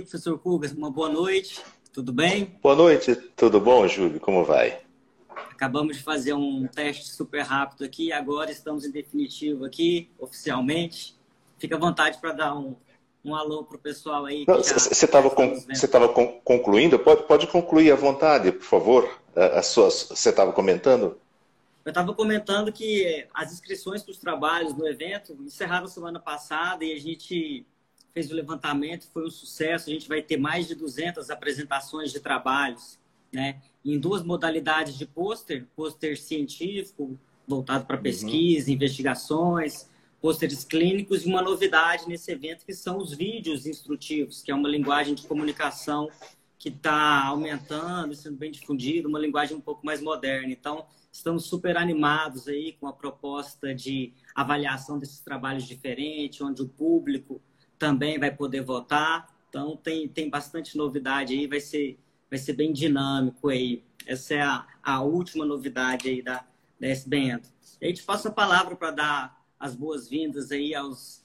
professor Cugas. Uma boa noite. Tudo bem? Boa noite. Tudo bom, Júlio? Como vai? Acabamos de fazer um teste super rápido aqui agora estamos em definitivo aqui, oficialmente. Fica à vontade para dar um, um alô para o pessoal aí. Você estava con concluindo? Pode, pode concluir à vontade, por favor. Você estava comentando? Eu estava comentando que as inscrições para os trabalhos no evento encerraram semana passada e a gente fez o levantamento, foi um sucesso. A gente vai ter mais de 200 apresentações de trabalhos, né? Em duas modalidades de pôster, pôster científico, voltado para uhum. pesquisa, uhum. investigações, pôsteres clínicos e uma novidade nesse evento que são os vídeos instrutivos, que é uma linguagem de comunicação que está aumentando, sendo bem difundida, uma linguagem um pouco mais moderna. Então, estamos super animados aí com a proposta de avaliação desses trabalhos diferentes, onde o público também vai poder votar. Então, tem, tem bastante novidade aí, vai ser, vai ser bem dinâmico aí. Essa é a, a última novidade aí da, da SBN. E aí te passo a palavra para dar as boas-vindas aí aos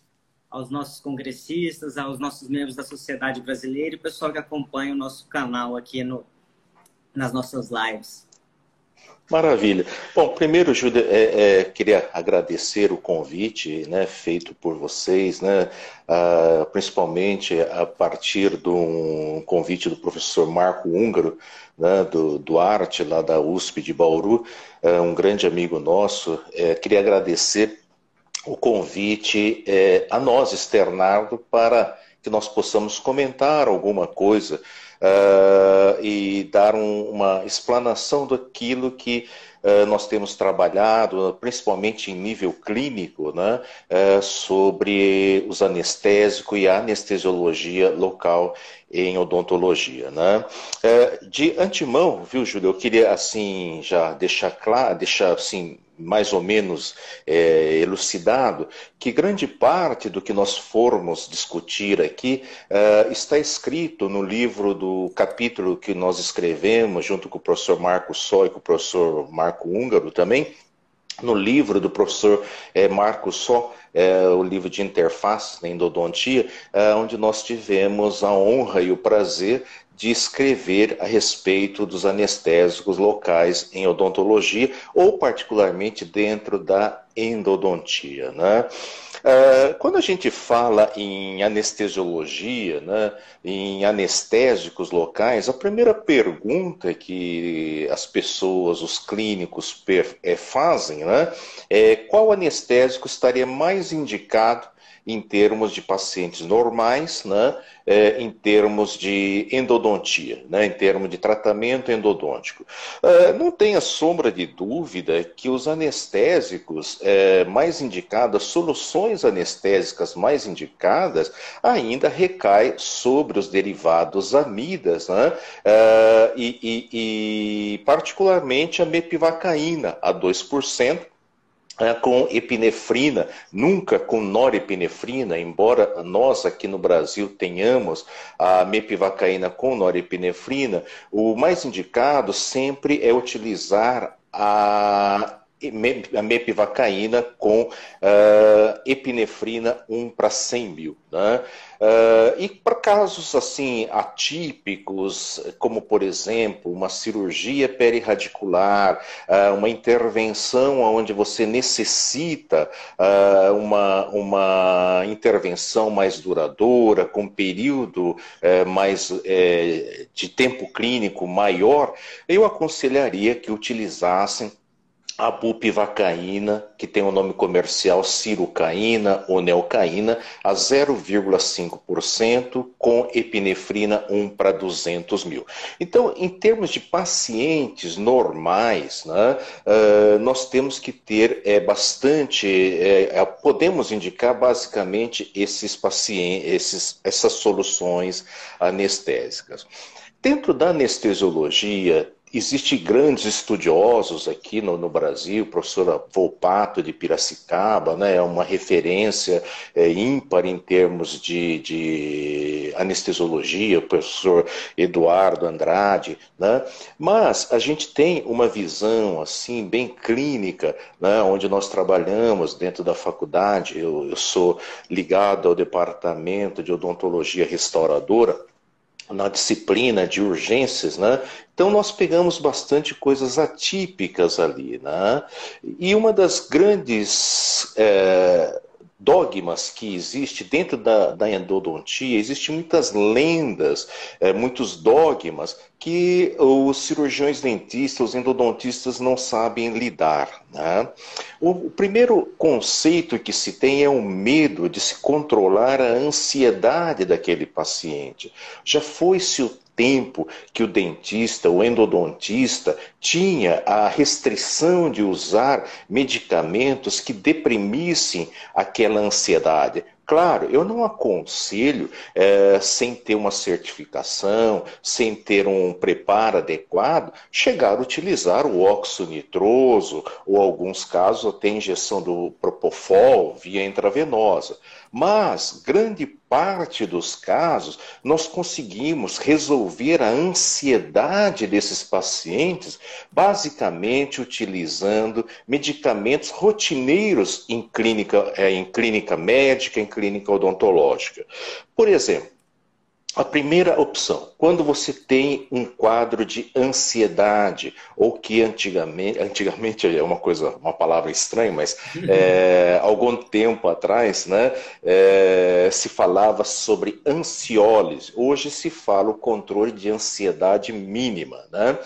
aos nossos congressistas, aos nossos membros da sociedade brasileira e o pessoal que acompanha o nosso canal aqui no, nas nossas lives. Maravilha. Bom, primeiro, Júlia, é, é, queria agradecer o convite né, feito por vocês, né, uh, principalmente a partir de um convite do professor Marco Húngaro, né, do, Arte, lá da USP de Bauru, uh, um grande amigo nosso. Uh, queria agradecer o convite é, a nós, externado, para que nós possamos comentar alguma coisa uh, e dar um, uma explanação daquilo que uh, nós temos trabalhado, principalmente em nível clínico, né, uh, sobre os anestésicos e a anestesiologia local em odontologia, né? De antemão, viu, Júlio, eu queria assim já deixar claro, deixar assim mais ou menos é, elucidado que grande parte do que nós formos discutir aqui é, está escrito no livro do capítulo que nós escrevemos junto com o professor Marco Só e com o professor Marco Húngaro também, no livro do professor é, Marco Só, é, o livro de interface na endodontia, é, onde nós tivemos a honra e o prazer de escrever a respeito dos anestésicos locais em odontologia, ou particularmente dentro da endodontia. Né? Uh, quando a gente fala em anestesiologia, né, em anestésicos locais, a primeira pergunta que as pessoas, os clínicos é, fazem né, é qual anestésico estaria mais indicado em termos de pacientes normais, né, é, em termos de endodontia, né, em termos de tratamento endodôntico. É, não tenha sombra de dúvida que os anestésicos é, mais indicados, soluções anestésicas mais indicadas, ainda recai sobre os derivados amidas, né, é, e, e, e particularmente a mepivacaína, a 2%, é, com epinefrina, nunca com norepinefrina, embora nós aqui no Brasil tenhamos a mepivacaína com norepinefrina, o mais indicado sempre é utilizar a mepivacaína com uh, epinefrina 1 para 100 mil. Né? Uh, e para casos assim atípicos, como por exemplo uma cirurgia perirradicular, uh, uma intervenção onde você necessita uma, uma intervenção mais duradoura, com período mais de tempo clínico maior, eu aconselharia que utilizassem a bupivacaína, que tem o nome comercial cirucaína ou neocaína, a 0,5% com epinefrina 1 para 200 mil. Então, em termos de pacientes normais, né, uh, nós temos que ter é, bastante, é, podemos indicar basicamente esses pacientes, esses, essas soluções anestésicas. Dentro da anestesiologia, Existem grandes estudiosos aqui no, no Brasil, o professor Volpato de Piracicaba, né, é uma referência é, ímpar em termos de, de, anestesiologia, o professor Eduardo Andrade, né, mas a gente tem uma visão assim bem clínica, né, onde nós trabalhamos dentro da faculdade, eu, eu sou ligado ao departamento de odontologia restauradora, na disciplina de urgências, né? Então nós pegamos bastante coisas atípicas ali, né? E uma das grandes é, dogmas que existe dentro da, da endodontia, existem muitas lendas, é, muitos dogmas que os cirurgiões dentistas, os endodontistas não sabem lidar. Né? O, primeiro conceito que se tem é o medo de se controlar a ansiedade daquele paciente. Já foi-se o tempo que o dentista, o endodontista, tinha a restrição de usar medicamentos que deprimissem aquela ansiedade. Claro, eu não aconselho, é, sem ter uma certificação, sem ter um preparo adequado, chegar a utilizar o óxido nitroso, ou alguns casos até injeção do propofol via intravenosa. Mas, grande parte dos casos, nós conseguimos resolver a ansiedade desses pacientes basicamente utilizando medicamentos rotineiros em clínica, é, em clínica médica, em clínica odontológica. Por exemplo, a primeira opção, quando você tem um quadro de ansiedade, ou que antigamente, antigamente é uma coisa, uma palavra estranha, mas é, algum tempo atrás, né, é, se falava sobre ansiólise. Hoje se fala o controle de ansiedade mínima, né?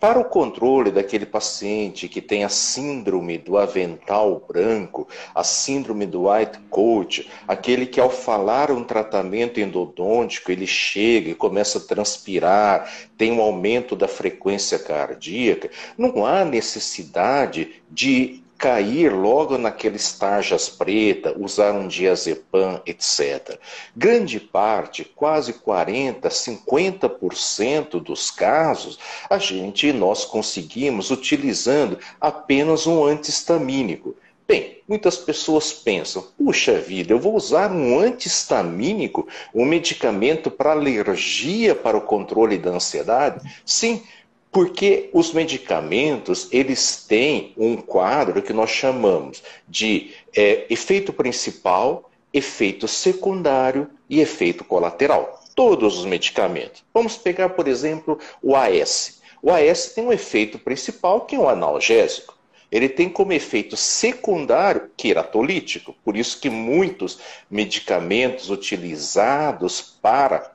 Para o controle daquele paciente que tem a síndrome do avental branco, a síndrome do white coat, aquele que ao falar um tratamento endodôntico, ele chega e começa a transpirar, tem um aumento da frequência cardíaca, não há necessidade de cair logo naqueles tarjas preta, usar um diazepam, etc. Grande parte, quase 40, 50% dos casos, a gente nós conseguimos utilizando apenas um antihistamínico. Bem, muitas pessoas pensam: puxa vida, eu vou usar um antihistamínico, um medicamento para alergia para o controle da ansiedade? Sim, porque os medicamentos eles têm um quadro que nós chamamos de é, efeito principal, efeito secundário e efeito colateral. Todos os medicamentos. Vamos pegar, por exemplo, o AS. O AS tem um efeito principal que é o analgésico. Ele tem como efeito secundário queratolítico, por isso que muitos medicamentos utilizados para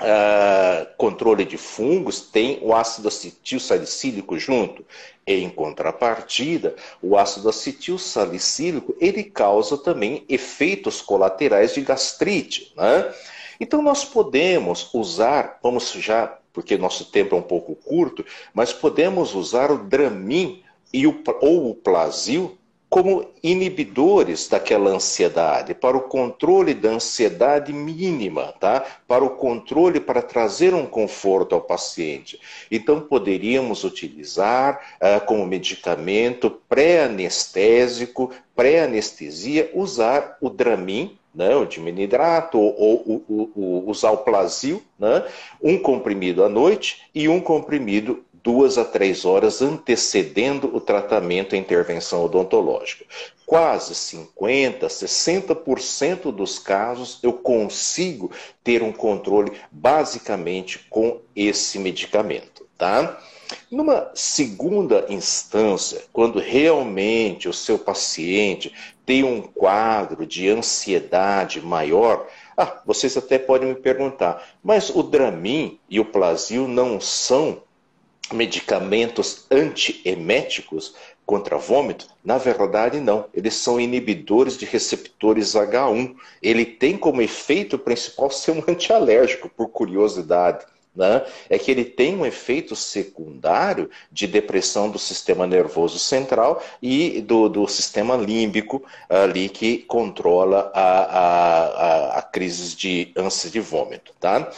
uh, controle de fungos tem o ácido acetil salicílico junto. Em contrapartida, o ácido acetil salicílico ele causa também efeitos colaterais de gastrite. Né? Então nós podemos usar, vamos já, porque nosso tempo é um pouco curto, mas podemos usar o Dramin e o, ou o Plasil como inibidores daquela ansiedade, para o controle da ansiedade mínima, tá? Para o controle, para trazer um conforto ao paciente. Então, poderíamos utilizar uh, como medicamento pré-anestésico, pré-anestesia, usar o Dramin, né, o diminidrato ou, ou, ou, ou usar o Plasil, né, um comprimido à noite e um comprimido duas a três horas antecedendo o tratamento e intervenção odontológica. Quase 50%, 60% dos casos eu consigo ter um controle basicamente com esse medicamento, tá? Numa segunda instância, quando realmente o seu paciente tem um quadro de ansiedade maior, ah, vocês até podem me perguntar, mas o Dramin e o Plasil não são medicamentos antieméticos contra vômito? Na verdade, não. Eles são inibidores de receptores H1. Ele tem como efeito principal ser um antialérgico, por curiosidade né, é que ele tem um efeito secundário de depressão do sistema nervoso central e do, do sistema límbico ali que controla a, a, a, a crise de ânsia de vômito. Tá?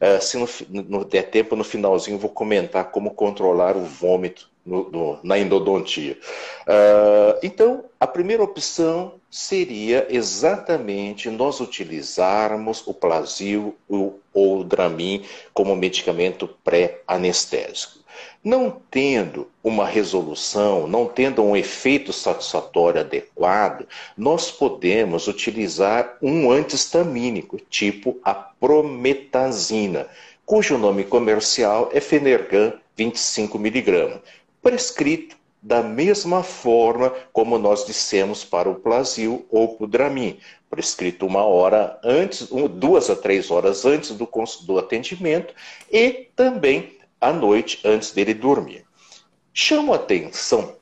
Uh, se no der tempo, no finalzinho, vou comentar como controlar o vômito no, no, na endodontia. Uh, então, a primeira opção seria exatamente nós utilizarmos o Plasil ou o Dramin como medicamento pré-anestésico. Não tendo uma resolução, não tendo um efeito satisfatório adequado, nós podemos utilizar um antihistamínico, tipo a prometazina cujo nome comercial é Fenergan 25mg, prescrito da mesma forma como nós dissemos para o Plasil ou para o Dramin, prescrito uma hora antes, duas a três horas antes do, do atendimento e também à noite antes dele dormir. Chamo a atenção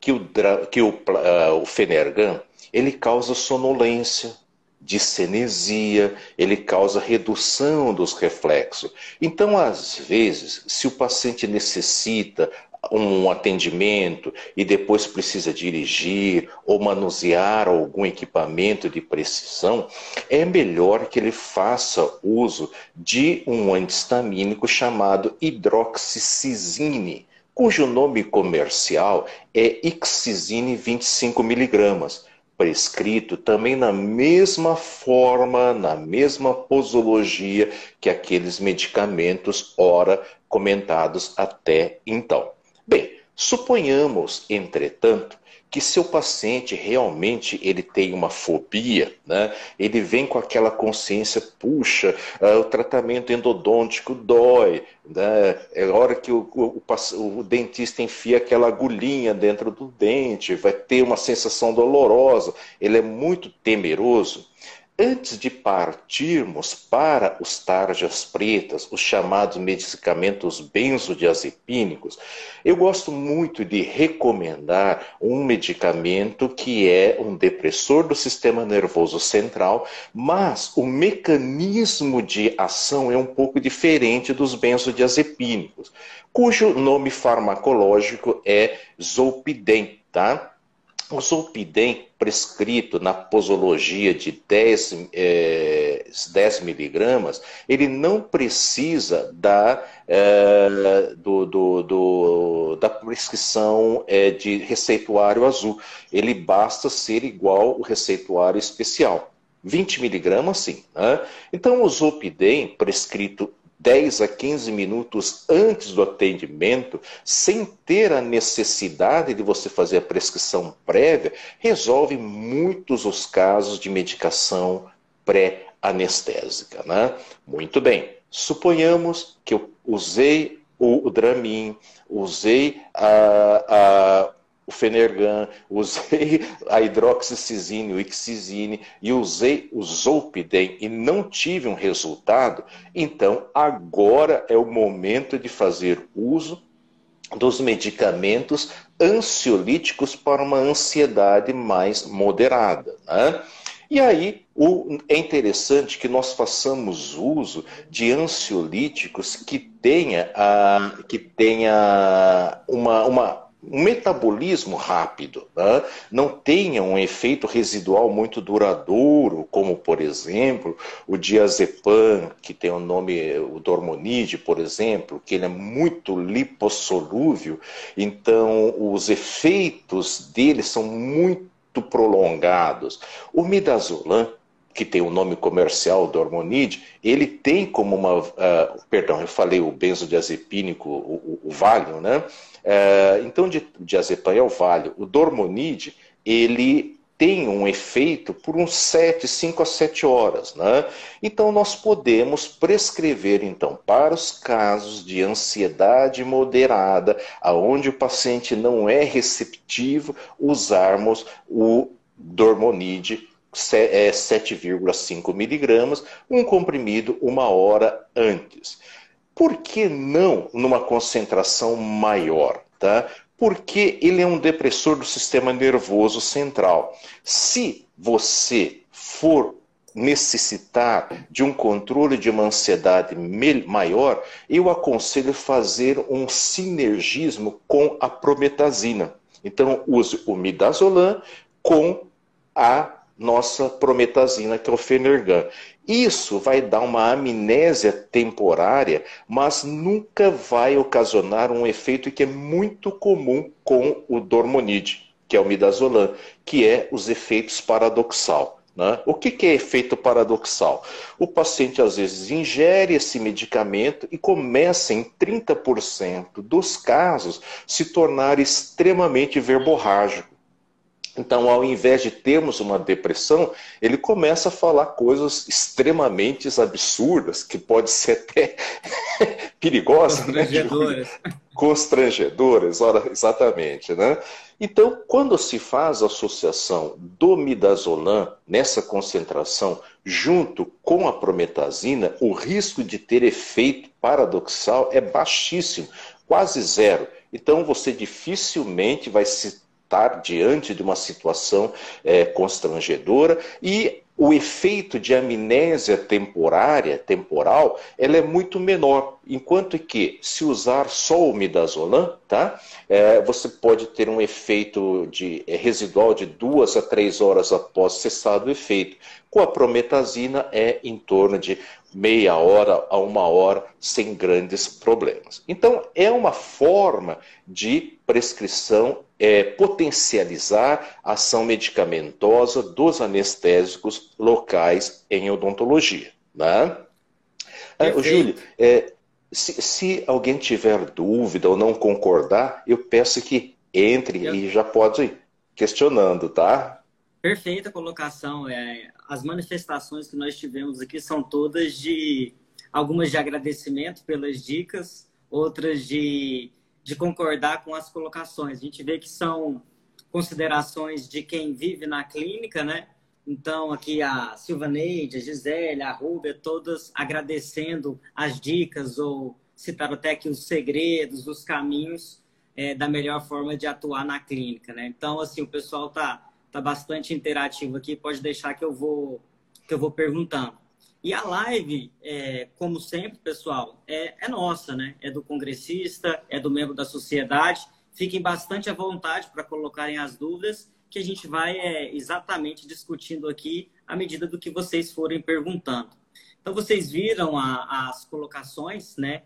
que o, que o, uh, o Fenergan ele causa sonolência, discenesia, ele causa redução dos reflexos. Então, às vezes, se o paciente necessita um atendimento e depois precisa dirigir ou manusear algum equipamento de precisão, é melhor que ele faça uso de um antihistamínico chamado hidroxicizine, cujo nome comercial é Ixizine 25 miligramas prescrito também na mesma forma, na mesma posologia que aqueles medicamentos ora comentados até então. Bem, suponhamos, entretanto, que seu paciente realmente ele tem uma fobia, né? ele vem com aquela consciência, puxa, uh, o tratamento endodôntico dói, né? é hora que o, o, o, o, dentista enfia aquela agulhinha dentro do dente, vai ter uma sensação dolorosa, ele é muito temeroso. Antes de partirmos para os tarjas pretas, os chamados medicamentos benzodiazepínicos, eu gosto muito de recomendar um medicamento que é um depressor do sistema nervoso central, mas o mecanismo de ação é um pouco diferente dos benzodiazepínicos, cujo nome farmacológico é zolpidem, tá? O zolpidem prescrito na posologia de 10, é, 10 miligramas, ele não precisa da, é, do, do, do, da prescrição é, de receituário azul. Ele basta ser igual o receituário especial. 20 miligramas, sim. Né? Então, o Zolpidem, prescrito 10 a 15 minutos antes do atendimento, sem ter a necessidade de você fazer a prescrição prévia, resolve muitos os casos de medicação pré-anestésica. Né? Muito bem, suponhamos que eu usei o Dramin, usei a, a, o Fenergan, usei a hidroxicizine, o ixizine e usei o Zolpidem e não tive um resultado, então agora é o momento de fazer uso dos medicamentos ansiolíticos para uma ansiedade mais moderada. Né? E aí o, é interessante que nós façamos uso de ansiolíticos que tenha, a, que tenha uma, uma um metabolismo rápido, né? não tenha um efeito residual muito duradouro, como, por exemplo, o diazepam, que tem o nome, o dormonide, por exemplo, que ele é muito lipossolúvel, então os efeitos dele são muito prolongados. O midazolam, que tem o nome comercial Dormonide, ele tem como uma. Uh, perdão, eu falei o benzodiazepínico, o, o, o Valium, né? Uh, então, de, diazepam é o Valium. O Dormonide, ele tem um efeito por uns 7, 5 a 7 horas. Né? Então, nós podemos prescrever, então, para os casos de ansiedade moderada, aonde o paciente não é receptivo, usarmos o Dormonide 7,5 é, miligramas, um comprimido uma hora antes. Por que não numa concentração maior? Tá? Porque ele é um depressor do sistema nervoso central. Se você for necessitar de um controle de uma ansiedade maior, eu aconselho fazer um sinergismo com a prometazina. Então, use o midazolam com a nossa prometazina, que é o Fenergan. Isso vai dar uma amnésia temporária, mas nunca vai ocasionar um efeito que é muito comum com o Dormonide, que é o midazolam, que é os efeitos paradoxal. Né? O que, que é efeito paradoxal? O paciente às vezes ingere esse medicamento e começa em 30% dos casos se tornar extremamente verborrágico Então, ao invés de termos uma depressão, ele começa a falar coisas extremamente absurdas, que pode ser até perigosas, né? constrangedoras. Né? Constrangedoras, ora, exatamente. Né? Então, quando se faz a associação do midazolam nessa concentração junto com a prometazina, o risco de ter efeito paradoxal é baixíssimo, quase zero. Então, você dificilmente vai se estar diante de uma situação é, constrangedora e o efeito de amnésia temporária, temporal, ela é muito menor. Enquanto que, se usar só o midazolam, tá? É, você pode ter um efeito de, é, residual de duas a três horas após cessar o efeito. Com a prometazina é em torno de meia hora a uma hora sem grandes problemas. Então, é uma forma de prescrição é, potencializar a ação medicamentosa dos anestésicos locais em odontologia. Né? Ah, Júlio, é, se, se, alguém tiver dúvida ou não concordar, eu peço que entre eu... e já pode ir questionando, tá? Perfeita colocação. É, as manifestações que nós tivemos aqui são todas de algumas de agradecimento pelas dicas, outras de de concordar com as colocações. A gente vê que são considerações de quem vive na clínica, né? Então, aqui a Silvaneide, a Gisele, a Rúbia, todas agradecendo as dicas ou citaram até aqui os segredos, os caminhos é, da melhor forma de atuar na clínica, né? Então, assim, o pessoal tá, tá bastante interativo aqui, pode deixar que eu vou, que eu vou perguntando. E a live, é, como sempre, pessoal, é, é, nossa, né? É do congressista, é do membro da sociedade. Fiquem bastante à vontade para colocarem as dúvidas, que a gente vai é, exatamente discutindo aqui à medida do que vocês forem perguntando. Então, vocês viram a, as colocações, né?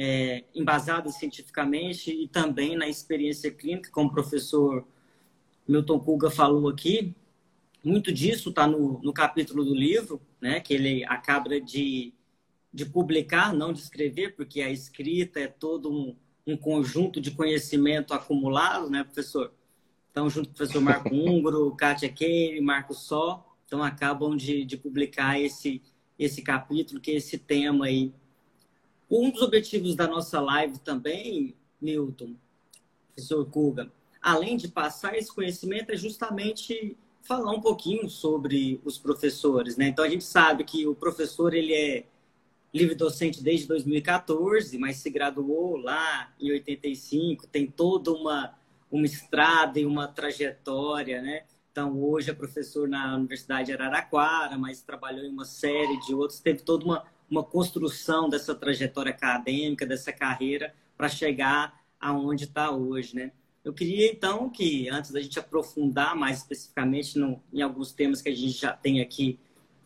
É, embasadas cientificamente e também na experiência clínica, como o professor Milton Kuga falou aqui. Muito disso está no, no capítulo do livro, né, que ele acaba de, de publicar, não de escrever, porque a escrita é todo um, um conjunto de conhecimento acumulado, né, professor? Então, junto com o professor Marco Húngaro, Kátia Keire, Marco Só, então acabam de, de publicar esse, esse capítulo, que é esse tema aí. Um dos objetivos da nossa live também, Milton, professor Kuga, além de passar esse conhecimento, é justamente falar um pouquinho sobre os professores, né? Então a gente sabe que o professor ele é livre docente desde 2014, mas se graduou lá em 85, tem toda uma uma estrada e uma trajetória, né? Então hoje é professor na Universidade de Araraquara, mas trabalhou em uma série de outros, teve toda uma uma construção dessa trajetória acadêmica, dessa carreira para chegar aonde está hoje, né? Eu queria, então, que antes da gente aprofundar mais especificamente no, em alguns temas que a gente já tem aqui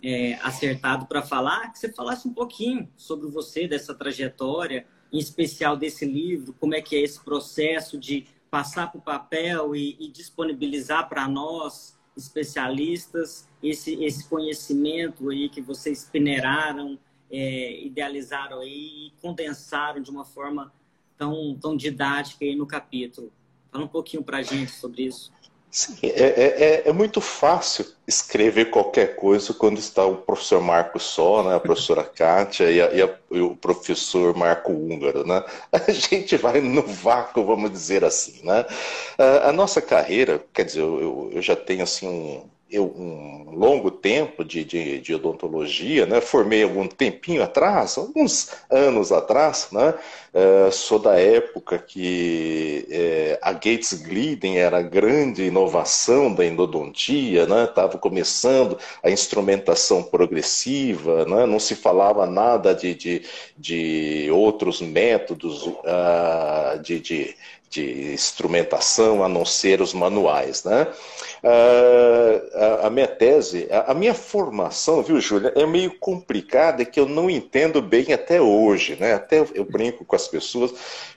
é, acertado para falar, que você falasse um pouquinho sobre você, dessa trajetória, em especial desse livro, como é que é esse processo de passar para o papel e, e disponibilizar para nós, especialistas, esse, esse conhecimento aí que vocês peneiraram, é, idealizaram aí e condensaram de uma forma tão, tão didática aí no capítulo. Fala um pouquinho para a gente sobre isso. Sim, é, é, é, é, muito fácil escrever qualquer coisa quando está o professor Marco só, né, a professora Kátia e, a, e, a, e, o professor Marco Húngaro. Né? A gente vai no vácuo, vamos dizer assim. Né? A, a nossa carreira, quer dizer, eu, eu já tenho assim um, eu, um longo tempo de, de, de, odontologia, né? formei algum tempinho atrás, alguns anos atrás, né? Uh, sou da época que uh, a Gates Glidden era a grande inovação da endodontia, estava né? começando a instrumentação progressiva, né? não se falava nada de, de, de outros métodos uh, de, de de instrumentação a não ser os manuais. Né? a, a, minha tese, a, a, minha formação, viu, Júlia, é meio complicada, que eu não entendo bem até hoje. Né? Até eu brinco com as pessoas,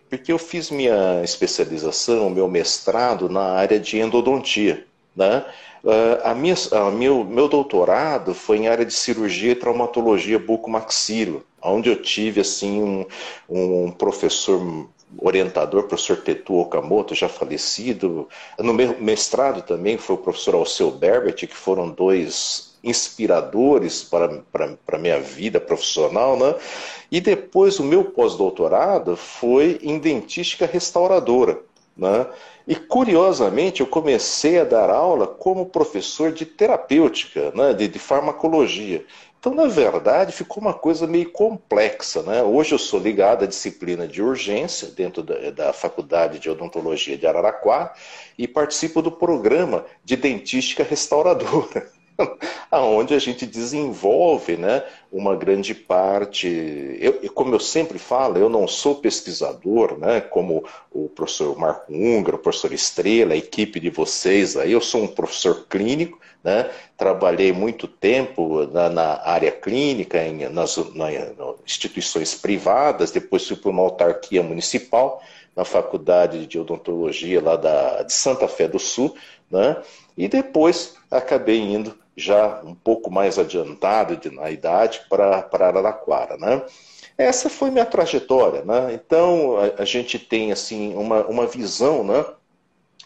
porque eu fiz minha especialização, meu mestrado na área de endodontia. Né? Uh, a minha, a meu, meu doutorado foi em área de cirurgia e traumatologia bucomaxilo, onde eu tive assim um, um professor orientador, professor Tetu Okamoto, já falecido. No meu mestrado também foi o professor Alceu Berbert, que foram dois inspiradores para a minha vida profissional, né? E depois o meu pós-doutorado foi em dentística restauradora, né? E curiosamente eu comecei a dar aula como professor de terapêutica, né? de, de farmacologia. Então, na verdade, ficou uma coisa meio complexa. Né? Hoje eu sou ligado à disciplina de urgência dentro da, da Faculdade de Odontologia de Araraquara e participo do programa de dentística restauradora. aonde a gente desenvolve né, uma grande parte. Eu, como eu sempre falo, eu não sou pesquisador, né, como o professor Marco Ungar, o professor Estrela, a equipe de vocês aí, eu sou um professor clínico, né, trabalhei muito tempo na, na área clínica, em, nas, na, instituições privadas, depois fui para uma autarquia municipal, na faculdade de odontologia lá da, de Santa Fé do Sul, né, e depois acabei indo já um pouco mais adiantado de, na idade para Araraquara, né? Essa foi minha trajetória, né? Então a, a gente tem assim uma, uma visão, né?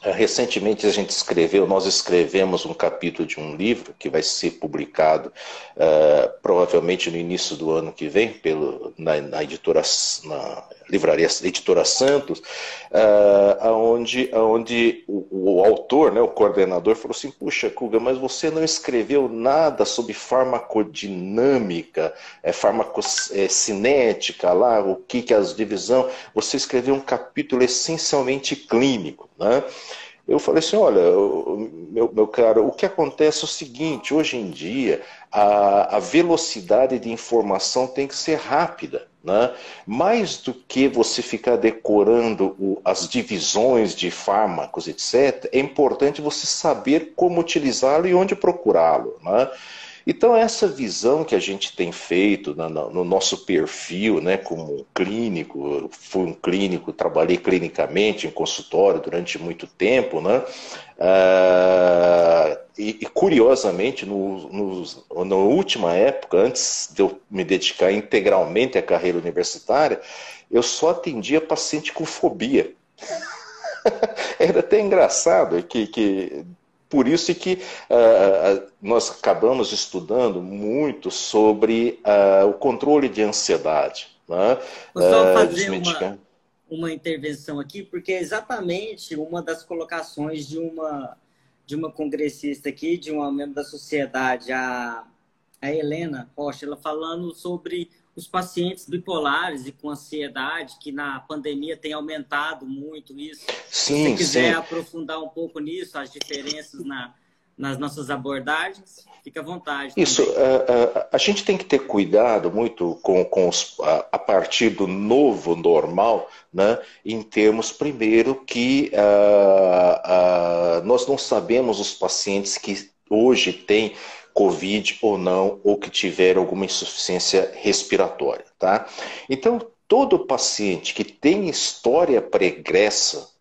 Eh, recentemente a gente escreveu, nós escrevemos um capítulo de um livro que vai ser publicado uh, provavelmente no início do ano que vem pelo, na, na editora, na livraria Editora Santos, uh, onde, onde o, o, autor, né, o coordenador, falou assim: Puxa, Kuga, mas você não escreveu nada sobre farmacodinâmica, é, farmacocinética, lá, o que, que é as divisão. Você escreveu um capítulo essencialmente clínico. Né? Eu falei assim, olha, meu, meu caro, o que acontece é o seguinte, hoje em dia a, a velocidade de informação tem que ser rápida. Né? Mais do que você ficar decorando o, as divisões de fármacos, etc., é importante você saber como utilizá-lo e onde procurá-lo. Né? Então, essa visão que a gente tem feito no, no nosso perfil, né, como clínico, fui um clínico, trabalhei clinicamente em consultório durante muito tempo, né, uh, e, e, curiosamente, no, no, na última época, antes de eu me dedicar integralmente à carreira universitária, eu só atendia paciente com fobia. Era até engraçado que, que por isso que uh, nós acabamos estudando muito sobre uh, o controle de ansiedade. Né? Vou só fazer uma, uma intervenção aqui, porque é exatamente uma das colocações de uma, de uma congressista aqui, de uma membro da sociedade, a, a Helena Rocha, ela falando sobre os pacientes bipolares e com ansiedade, que na pandemia tem aumentado muito isso. Sim, Se você quiser sim. aprofundar um pouco nisso, as diferenças na, nas nossas abordagens, fica à vontade. Isso, a, a, a, gente tem que ter cuidado muito com, com os, a, a, partir do novo normal, né, em termos, primeiro, que nós não sabemos os pacientes que hoje têm Covid ou não, ou que tiver alguma insuficiência respiratória, tá? Então, todo paciente que tem história pregressa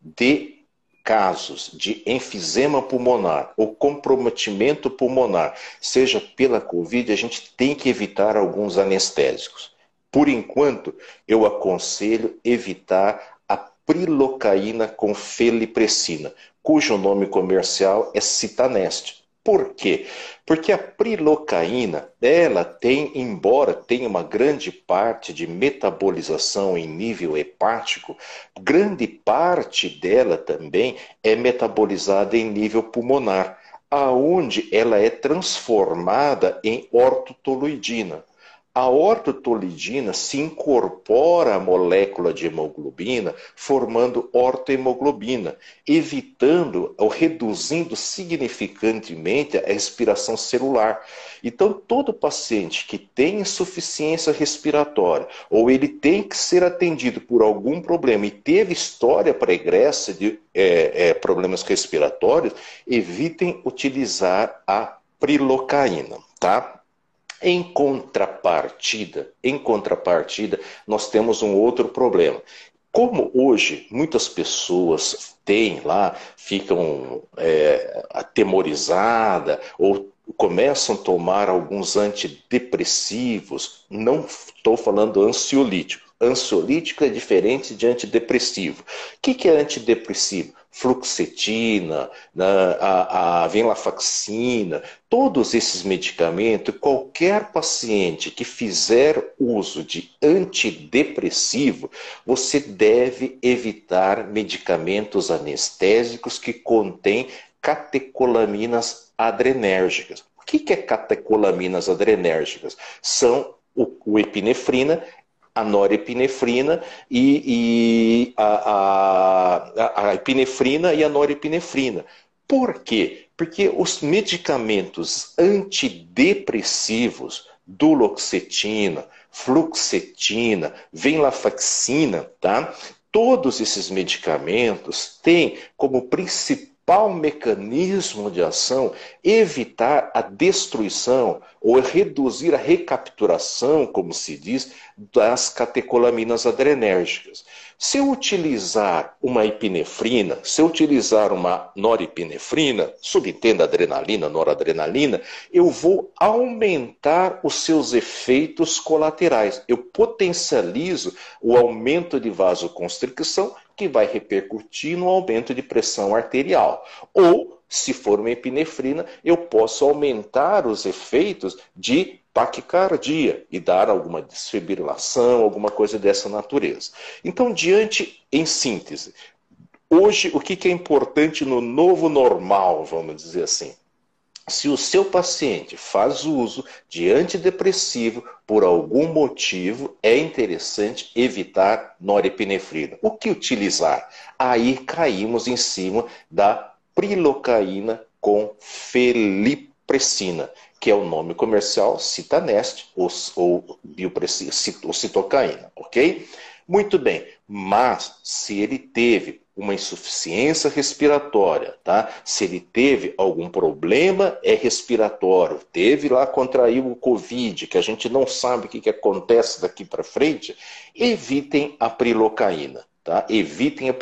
de casos de enfisema pulmonar ou comprometimento pulmonar, seja pela Covid, a gente tem que evitar alguns anestésicos. Por enquanto, eu aconselho evitar a prilocaína com felipressina, cujo nome comercial é Citanest. Por quê? Porque a prilocaína, ela tem, embora tenha uma grande parte de metabolização em nível hepático, grande parte dela também é metabolizada em nível pulmonar, aonde ela é transformada em ortotoluidina. A ortotolidina se incorpora à molécula de hemoglobina, formando ortohemoglobina, evitando ou reduzindo significantemente a respiração celular. Então, todo paciente que tem insuficiência respiratória ou ele tem que ser atendido por algum problema e teve história pregressa de é, é, problemas respiratórios, evitem utilizar a prilocaína, tá? Em contrapartida, em contrapartida, nós temos um outro problema. Como hoje muitas pessoas têm lá, ficam é, atemorizadas ou começam a tomar alguns antidepressivos, não estou falando ansiolítico, Ansiolítico é diferente de antidepressivo. O que, que é antidepressivo? Fluoxetina, né, a, a venlafaxina, todos esses medicamentos, qualquer paciente que fizer uso de antidepressivo, você deve evitar medicamentos anestésicos que contêm catecolaminas adrenérgicas. O que é catecolaminas adrenérgicas? São o, o epinefrina a norepinefrina e, e a, a, a, epinefrina e a norepinefrina. Por quê? Porque os medicamentos antidepressivos, duloxetina, fluoxetina, venlafaxina, tá? Todos esses medicamentos têm como principal principal mecanismo de ação evitar a destruição ou reduzir a recapturação, como se diz, das catecolaminas adrenérgicas. Se eu utilizar uma epinefrina, se eu utilizar uma norepinefrina, subentenda adrenalina, noradrenalina, eu vou aumentar os seus efeitos colaterais. Eu potencializo o aumento de vasoconstricção que vai repercutir no aumento de pressão arterial. Ou, se for uma epinefrina, eu posso aumentar os efeitos de taquicardia e dar alguma desfibrilação, alguma coisa dessa natureza. Então, diante, em síntese, hoje o que é importante no novo normal, vamos dizer assim? Se o seu paciente faz uso de antidepressivo por algum motivo, é interessante evitar norepinefrina. O que utilizar? Aí caímos em cima da prilocaína com felipressina, que é o nome comercial Citanest ou, ou, ou citocaína, ok? Muito bem, mas se ele teve uma insuficiência respiratória, tá? Se ele teve algum problema é respiratório, teve lá contraiu o COVID, que a gente não sabe o que, que acontece daqui para frente, evitem a prilocaína, tá? Evitem a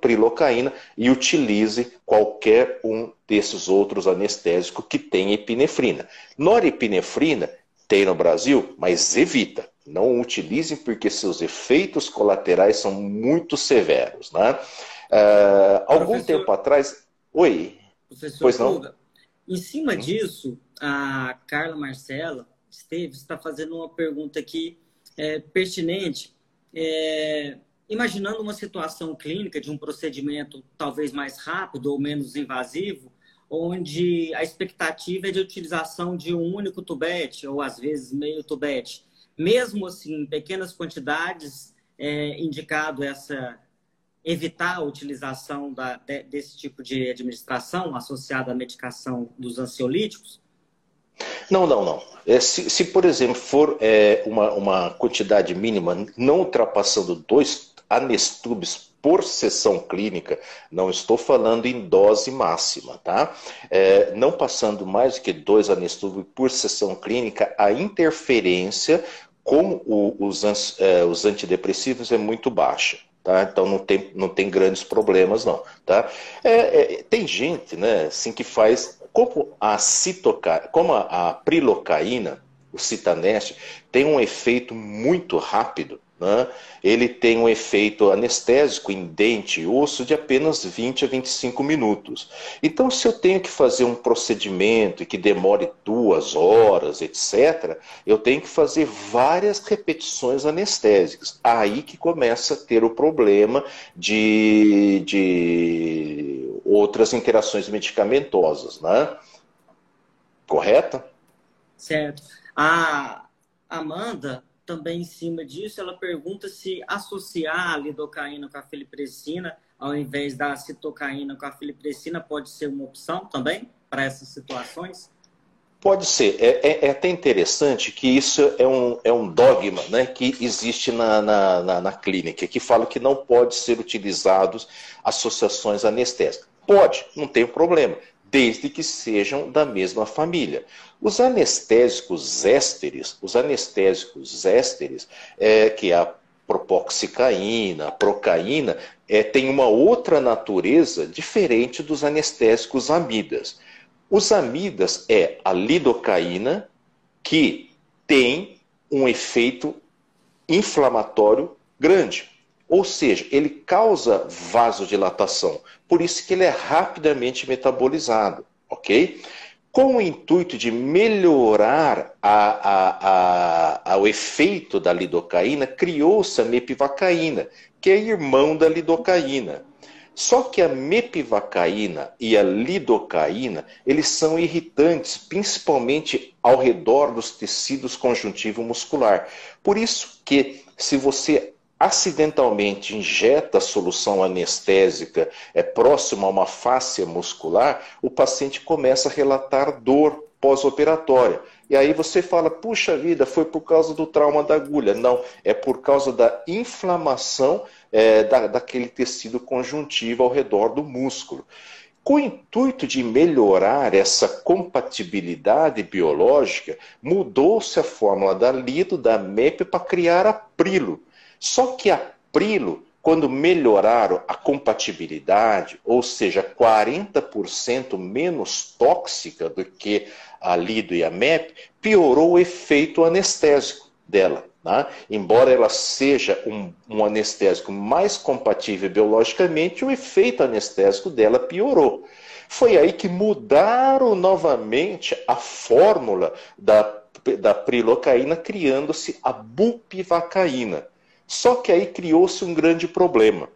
prilocaína e utilize qualquer um desses outros anestésicos que tem epinefrina. Norepinefrina tem no Brasil, mas evita. Não utilizem porque seus efeitos colaterais são muito severos, né? Uh, algum tempo atrás. Oi. Professor pois não? em cima disso, a Carla Marcela Esteves está fazendo uma pergunta aqui é, pertinente. É, imaginando uma situação clínica de um procedimento talvez mais rápido ou menos invasivo, onde a expectativa é de utilização de um único tubete, ou às vezes meio tubete. Mesmo assim, em pequenas quantidades, é indicado essa evitar a utilização da, de, desse tipo de administração associada à medicação dos ansiolíticos? Não, não, não. É, se, se, por exemplo, for é, uma, uma quantidade mínima, não ultrapassando dois anestubes por sessão clínica, não estou falando em dose máxima, tá? É, não passando mais do que dois anestubes por sessão clínica, a interferência com o, os, é, os antidepressivos é muito baixa. Tá? Então não tem, não tem grandes problemas, não. Tá? É, é, tem gente né, assim, que faz. Como a citoca, como a, a prilocaína, o citaneste, tem um efeito muito rápido né? Ele tem um efeito anestésico em dente e osso de apenas 20 a 25 minutos. Então, se eu tenho que fazer um procedimento que demore duas horas, etc., eu tenho que fazer várias repetições anestésicas. Aí que começa a ter o problema de, de outras interações medicamentosas. Né? Correto? Certo. A Amanda também em cima disso, ela pergunta se associar a lidocaína com a filipressina, ao invés da citocaína com a filipressina, pode ser uma opção também para essas situações? Pode ser. É, é, é, até interessante que isso é um, é um dogma né, que existe na, na, na, na clínica, que fala que não pode ser utilizados associações anestésicas. Pode, não tem problema desde que sejam da mesma família. Os anestésicos ésteres, os anestésicos ésteres, é, que é a propoxicaína, a procaína, é, tem uma outra natureza diferente dos anestésicos amidas. Os amidas é a lidocaína, que tem um efeito inflamatório grande. Ou seja, ele causa vasodilatação, por isso que ele é rapidamente metabolizado, ok? Com o intuito de melhorar a, a, a, o efeito da lidocaína, criou-se a mepivacaína, que é irmão da lidocaína. Só que a mepivacaína e a lidocaína, eles são irritantes, principalmente ao redor dos tecidos conjuntivo muscular. Por isso que se você acidentalmente injeta a solução anestésica é próximo a uma fáscia muscular, o paciente começa a relatar dor pós-operatória. E aí você fala, puxa vida, foi por causa do trauma da agulha. Não, é por causa da inflamação é, da, daquele tecido conjuntivo ao redor do músculo. Com o intuito de melhorar essa compatibilidade biológica, mudou-se a fórmula da Lido, da MEP, para criar a Prilo. Só que a Prilo, quando melhoraram a compatibilidade, ou seja, 40% menos tóxica do que a Lido e a MEP, piorou o efeito anestésico dela. Né? Embora ela seja um, um, anestésico mais compatível biologicamente, o efeito anestésico dela piorou. Foi aí que mudaram novamente a fórmula da, da prilocaína, criando-se a bupivacaína. Só que aí criou-se um grande problema.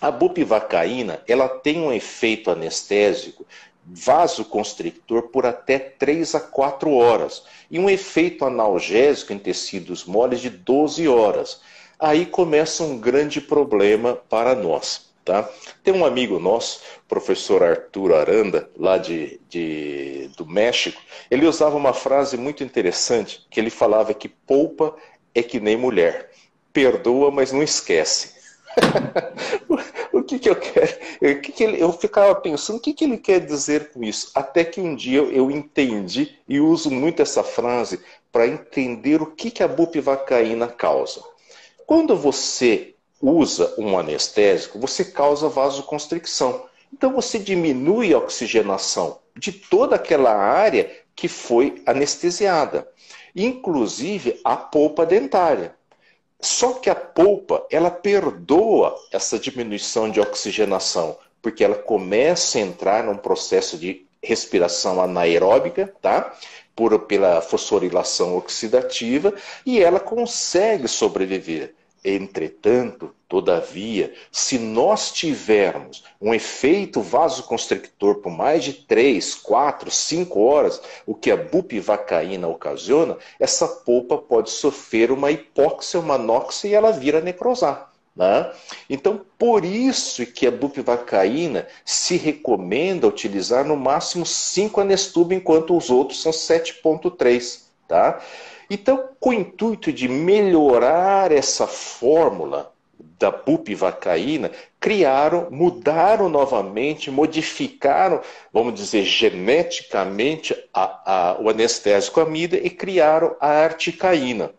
A bupivacaína ela tem um efeito anestésico vasoconstrictor por até 3 a 4 horas e um efeito analgésico em tecidos moles de 12 horas. Aí começa um grande problema para nós. Tá? Tem um amigo nosso, professor Arthur Aranda, lá de, de, do México, ele usava uma frase muito interessante, que ele falava que poupa é que nem mulher, perdoa, mas não esquece. o que, que eu quero? O que, que ele, eu ficava pensando, o que, que ele quer dizer com isso? Até que um dia eu entendi e uso muito essa frase para entender o que, que a bupivacaína causa. Quando você usa um anestésico, você causa vasoconstricção. Então você diminui a oxigenação de toda aquela área que foi anestesiada, inclusive a polpa dentária. Só que a polpa, ela perdoa essa diminuição de oxigenação, porque ela começa a entrar num processo de respiração anaeróbica, tá? Por, pela fosforilação oxidativa, e ela consegue sobreviver. Entretanto, todavia, se nós tivermos um efeito vasoconstrictor por mais de 3, 4, 5 horas, o que a bupivacaína ocasiona, essa polpa pode sofrer uma hipóxia, uma anóxia e ela vira necrosar. Né? Então, por isso que a bupivacaína se recomenda utilizar no máximo 5 anestubio, enquanto os outros são 7,3. Tá? Então, com o intuito de melhorar essa fórmula da bupivacaína, criaram, mudaram novamente, modificaram, vamos dizer, geneticamente a, a, o anestésico amida e criaram a articaína.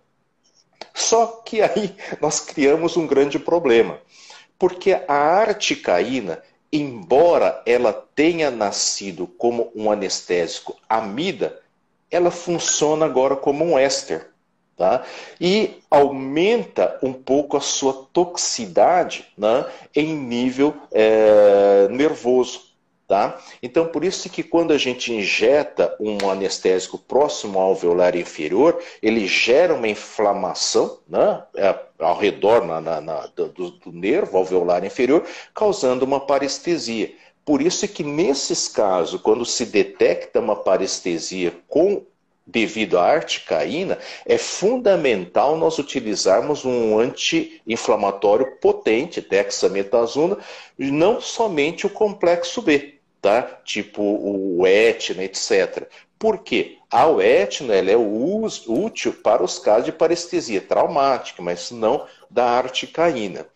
Só que aí nós criamos um grande problema, porque a articaína, embora ela tenha nascido como um anestésico amida, ela funciona agora como um éster. Tá? E aumenta um pouco a sua toxicidade né, em nível é, nervoso. Tá? Então, por isso que quando a gente injeta um anestésico próximo ao alveolar inferior, ele gera uma inflamação né, é, ao redor na, na, na, do, do nervo alveolar inferior, causando uma parestesia. Por isso que nesses casos, quando se detecta uma parestesia com devido à articaína, é fundamental nós utilizarmos um anti-inflamatório potente, dexametasona, não somente o complexo B, tá? Tipo o etna, etc. Por quê? A etna ela é útil para os casos de parestesia traumática, mas não da articaína.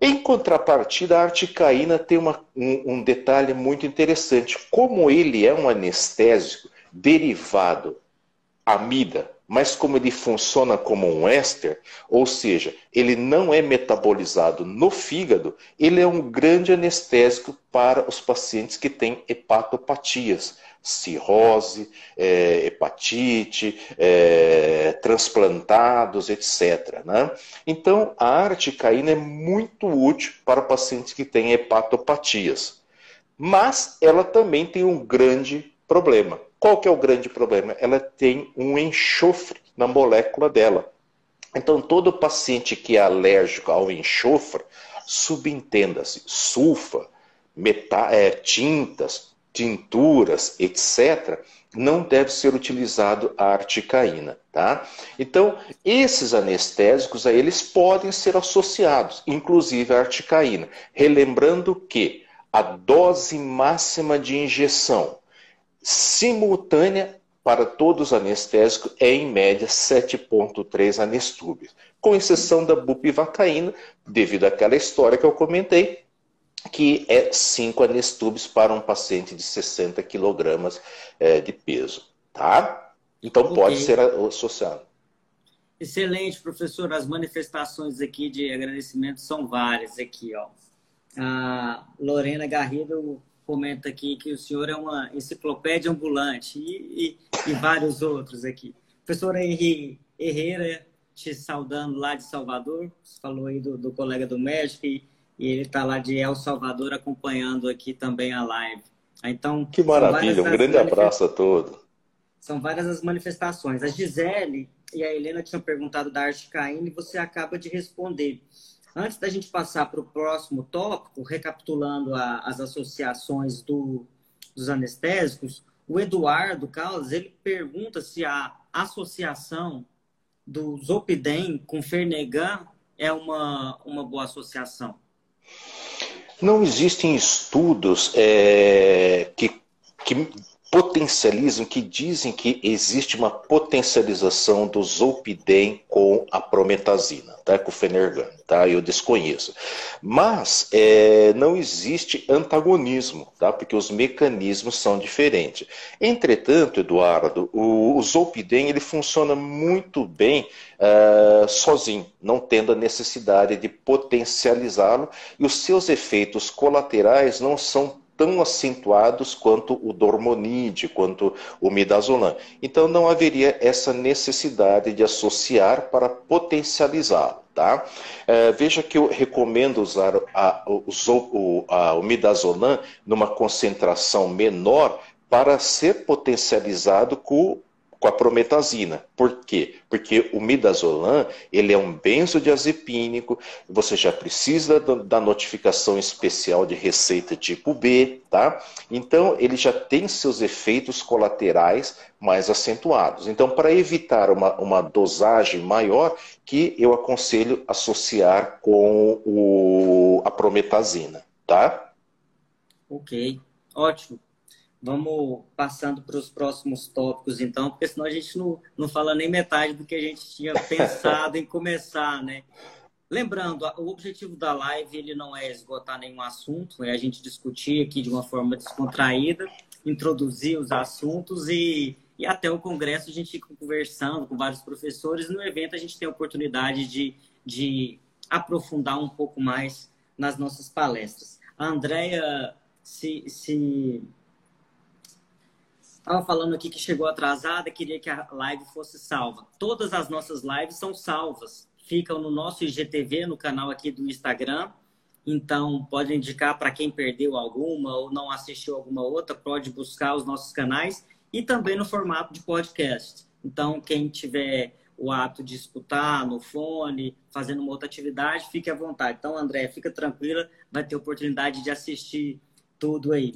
Em contrapartida, a articaína tem uma, um, um detalhe muito interessante. Como ele é um anestésico derivado amida, mas como ele funciona como um éster, ou seja, ele não é metabolizado no fígado, ele é um grande anestésico para os pacientes que têm hepatopatias, cirrose, é, hepatite, é, transplantados, etc. Né? Então, a articaína é muito útil para pacientes que têm hepatopatias, mas ela também tem um grande problema. Qual que é o grande problema? Ela tem um enxofre na molécula dela. Então, todo paciente que é alérgico ao enxofre, subentenda-se, sulfa, é, tintas, tinturas, etc., não deve ser utilizado a articaína, tá? Então, esses anestésicos aí, eles podem ser associados, inclusive a articaína, relembrando que a dose máxima de injeção simultânea para todos os anestésicos é em média 7,3 anestúbios, com exceção da bupivacaína, devido àquela história que eu comentei, que é 5 anestúbios para um paciente de 60 quilogramas é, de peso, tá? Então okay. pode ser associado. Excelente, professor. As manifestações aqui de agradecimento são várias aqui, ó. A Lorena Garrido comenta aqui que o senhor é uma enciclopédia ambulante e, e, e vários outros aqui. Professor Henri Herrera, te saudando lá de Salvador, você falou aí do, do colega do médico e, e ele está lá de El Salvador acompanhando aqui também a live. Então, que maravilha, um grande abraço a todos. São várias as manifestações. A Gisele e a Helena tinham perguntado da arte caindo e você acaba de responder. Antes da gente passar para o próximo tópico, recapitulando a, as associações do, dos anestésicos, o Eduardo Caldas ele pergunta se a associação do Zopidem com Fernegan é uma, uma boa associação. Não existem estudos é, que, que potencializam, que dizem que existe uma potencialização do zolpidem com a prometazina, tá? com o fenergan, tá? Eu desconheço. Mas é, não existe antagonismo, tá? Porque os mecanismos são diferentes. Entretanto, Eduardo, o, o zolpidem ele funciona muito bem uh, sozinho, não tendo a necessidade de potencializá-lo e os seus efeitos colaterais não são tão acentuados quanto o dormonide, quanto o midazolam. Então não haveria essa necessidade de associar para potencializá-lo. Tá? É, veja que eu recomendo usar a, o, a, o midazolam numa concentração menor para ser potencializado com com a prometazina. Por quê? Porque o midazolam, ele é um benzodiazepínico, você já precisa da notificação especial de receita tipo B, tá? Então, ele já tem seus efeitos colaterais mais acentuados. Então, para evitar uma, uma dosagem maior, que eu aconselho associar com o, a prometazina, tá? Ok, ótimo. Vamos passando para os próximos tópicos, então, porque senão a gente não, não fala nem metade do que a gente tinha pensado em começar, né? Lembrando, o objetivo da live ele não é esgotar nenhum assunto, é a gente discutir aqui de uma forma descontraída, introduzir os assuntos e, e até o congresso a gente fica conversando com vários professores. No evento a gente tem a oportunidade de, de aprofundar um pouco mais nas nossas palestras. A Andrea se, se Estava falando aqui que chegou atrasada, queria que a live fosse salva. Todas as nossas lives são salvas. Ficam no nosso IGTV, no canal aqui do Instagram. Então, pode indicar para quem perdeu alguma ou não assistiu alguma outra, pode buscar os nossos canais e também no formato de podcast. Então, quem tiver o hábito de escutar no fone, fazendo uma outra atividade, fique à vontade. Então, André, fica tranquila, vai ter oportunidade de assistir tudo aí.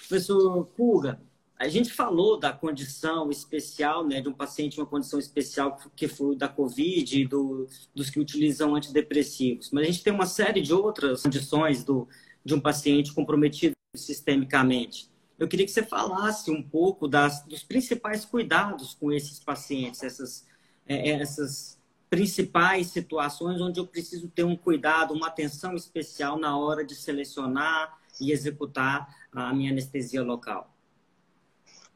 Professor Pulga, a gente falou da condição especial, né, de um paciente uma condição especial que foi da COVID, do, dos que utilizam antidepressivos. Mas a gente tem uma série de outras condições do, de um paciente comprometido sistemicamente. Eu queria que você falasse um pouco das, dos principais cuidados com esses pacientes, essas, é, é, essas principais situações onde eu preciso ter um cuidado, uma atenção especial na hora de selecionar e executar a minha anestesia local.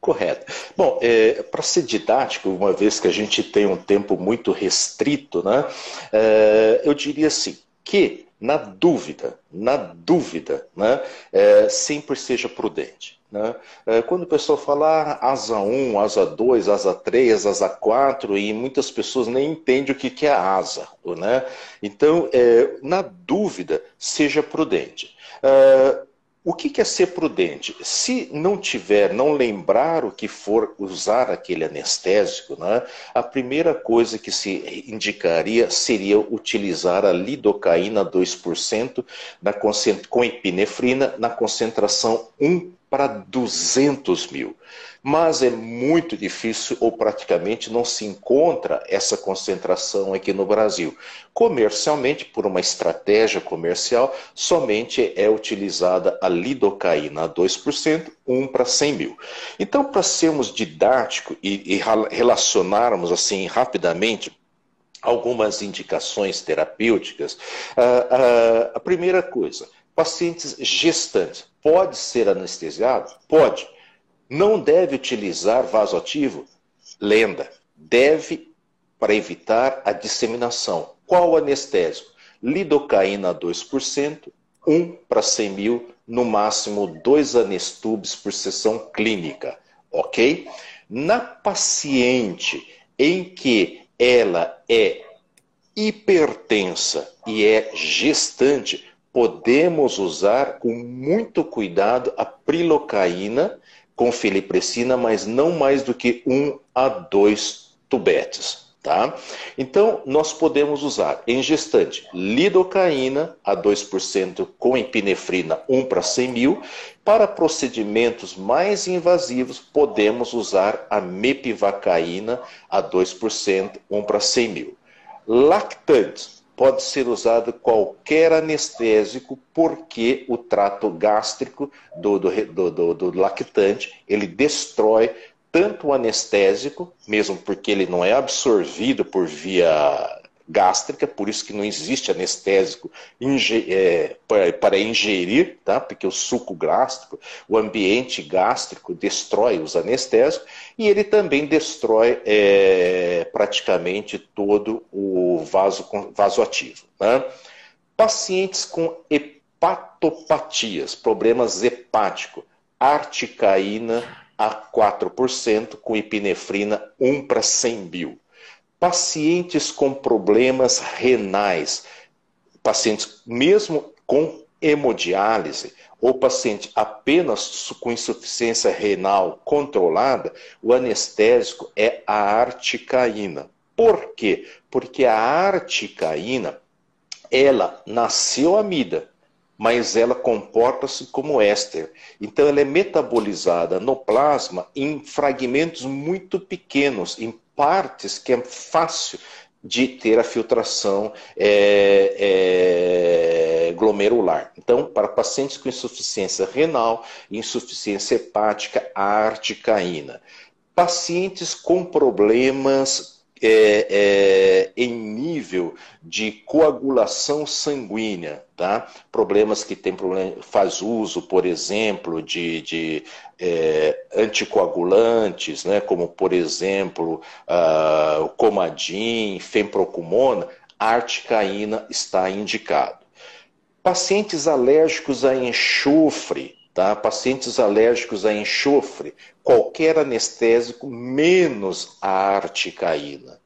Correto. Bom, é, para ser didático, uma vez que a gente tem um tempo muito restrito, né, é, eu diria assim, que na dúvida, na dúvida, né, é, sempre seja prudente. Né? É, quando o pessoal fala ah, asa 1, asa 2, asa 3, asa 4, e muitas pessoas nem entendem o que, que é asa. Né? Então, é, na dúvida, seja prudente. É, o que é ser prudente? Se não tiver, não lembrar o que for usar aquele anestésico, né, a primeira coisa que se indicaria seria utilizar a lidocaína 2% na, com epinefrina na concentração 1 para 200 mil. Mas é muito difícil ou praticamente não se encontra essa concentração aqui no Brasil. Comercialmente, por uma estratégia comercial, somente é utilizada a lidocaína 2%, 1 para 100 mil. Então, para sermos didáticos e, e relacionarmos assim rapidamente algumas indicações terapêuticas, a, ah, a, ah, a primeira coisa, pacientes gestantes. Pode ser anestesiado? Pode. Não deve utilizar vasoativo? Lenda. Deve para evitar a disseminação. Qual anestésico? Lidocaína 2%, 1 para 100 mil, no máximo 2 anestubes por sessão clínica. Ok? Na paciente em que ela é hipertensa e é gestante, podemos usar com muito cuidado a prilocaína com filipressina, mas não mais do que um a dois tubetes. Tá? Então, nós podemos usar em gestante lidocaína a 2% com epinefrina 1 para 100 mil. Para procedimentos mais invasivos, podemos usar a mepivacaína a 2%, 1 para 100 mil. Lactantes, pode ser usado qualquer anestésico, porque o trato gástrico do, do, do, do, lactante ele destrói tanto o anestésico, mesmo porque ele não é absorvido por via gástrica, por isso que não existe anestésico é, para, ingerir, tá? porque o suco gástrico, o ambiente gástrico destrói os anestésicos e ele também destrói é, praticamente todo o vaso, vaso ativo. Né? Pacientes com hepatopatias, problemas hepáticos, articaína a 4% com epinefrina 1 para 100 mil pacientes com problemas renais, pacientes mesmo com hemodiálise ou paciente apenas com insuficiência renal controlada, o anestésico é a articaína. Por quê? Porque a articaína, ela nasceu amida, mas ela comporta-se como éster. Então ela é metabolizada no plasma em fragmentos muito pequenos, em partes que é fácil de ter a filtração é, é, glomerular. Então, para pacientes com insuficiência renal, insuficiência hepática, a articaína. Pacientes com problemas é, é, em nível de coagulação sanguínea, tá? Problemas que tem problema, faz uso, por exemplo, de, de é, anticoagulantes, né? Como por exemplo uh, comadin, fenprocumona, a articaína está indicado. Pacientes alérgicos a enxofre, tá? Pacientes alérgicos a enxofre, qualquer anestésico menos a articaína.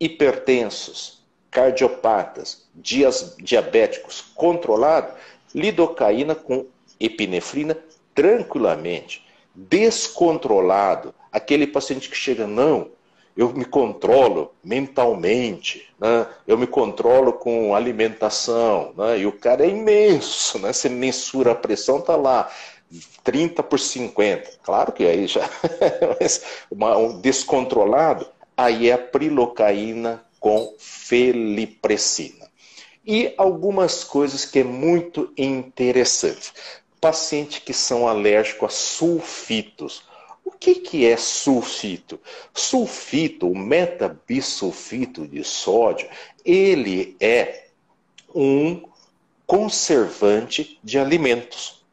Hipertensos, cardiopatas, diabéticos controlado, lidocaína com epinefrina tranquilamente. Descontrolado, aquele paciente que chega, não, eu me controlo mentalmente, né? eu me controlo com alimentação, né? e o cara é imenso, né? você mensura a pressão, tá lá, 30 por 50. Claro que aí já um descontrolado, aí é a prilocaína com felipressina. E algumas coisas que é muito interessante. Pacientes que são alérgicos a sulfitos. O que, que é sulfito? Sulfito, o metabisulfito de sódio, ele é um conservante de alimentos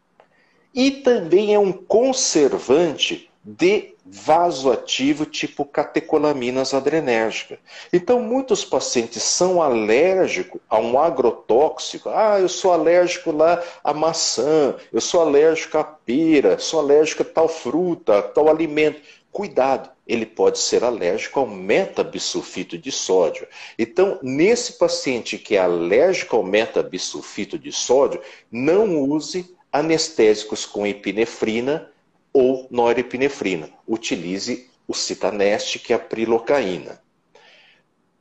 e também é um conservante de vasoativo tipo catecolaminas adrenérgica. Então, muitos pacientes são alérgicos a um agrotóxico. Ah, eu sou alérgico lá à maçã, eu sou alérgico à pera, sou alérgico a tal fruta, a tal alimento. Cuidado, ele pode ser alérgico ao metabisulfito de sódio. Então, nesse paciente que é alérgico ao metabisulfito de sódio, não use anestésicos com epinefrina ou norepinefrina. Utilize o citaneste, que é a prilocaína.